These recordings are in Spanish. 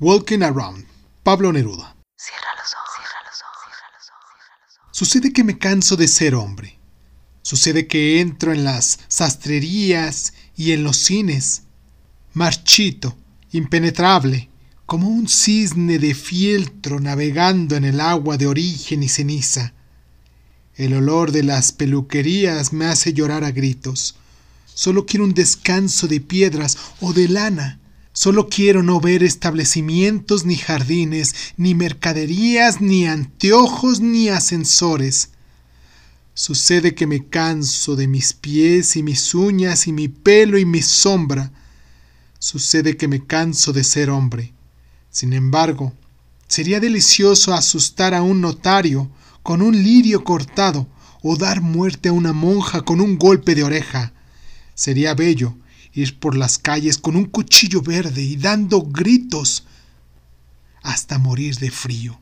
Walking Around, Pablo Neruda. Cierra los ojos, cierra los ojos, cierra los ojos, cierra los ojos. Sucede que me canso de ser hombre. Sucede que entro en las sastrerías y en los cines, marchito, impenetrable, como un cisne de fieltro navegando en el agua de origen y ceniza. El olor de las peluquerías me hace llorar a gritos. Solo quiero un descanso de piedras o de lana Solo quiero no ver establecimientos ni jardines, ni mercaderías, ni anteojos, ni ascensores. Sucede que me canso de mis pies y mis uñas y mi pelo y mi sombra. Sucede que me canso de ser hombre. Sin embargo, sería delicioso asustar a un notario con un lirio cortado o dar muerte a una monja con un golpe de oreja. Sería bello ir por las calles con un cuchillo verde y dando gritos hasta morir de frío.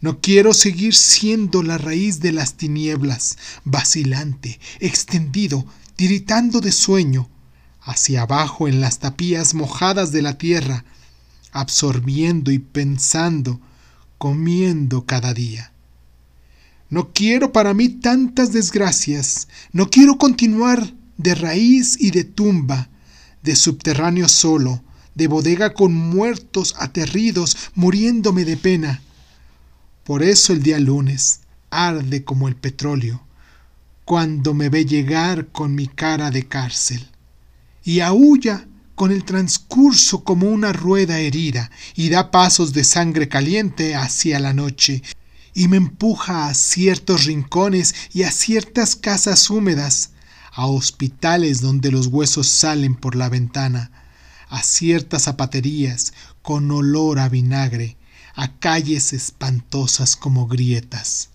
No quiero seguir siendo la raíz de las tinieblas, vacilante, extendido, tiritando de sueño, hacia abajo en las tapías mojadas de la tierra, absorbiendo y pensando, comiendo cada día. No quiero para mí tantas desgracias, no quiero continuar de raíz y de tumba, de subterráneo solo, de bodega con muertos aterridos, muriéndome de pena. Por eso el día lunes arde como el petróleo, cuando me ve llegar con mi cara de cárcel, y aúlla con el transcurso como una rueda herida, y da pasos de sangre caliente hacia la noche, y me empuja a ciertos rincones y a ciertas casas húmedas, a hospitales donde los huesos salen por la ventana, a ciertas zapaterías con olor a vinagre, a calles espantosas como grietas.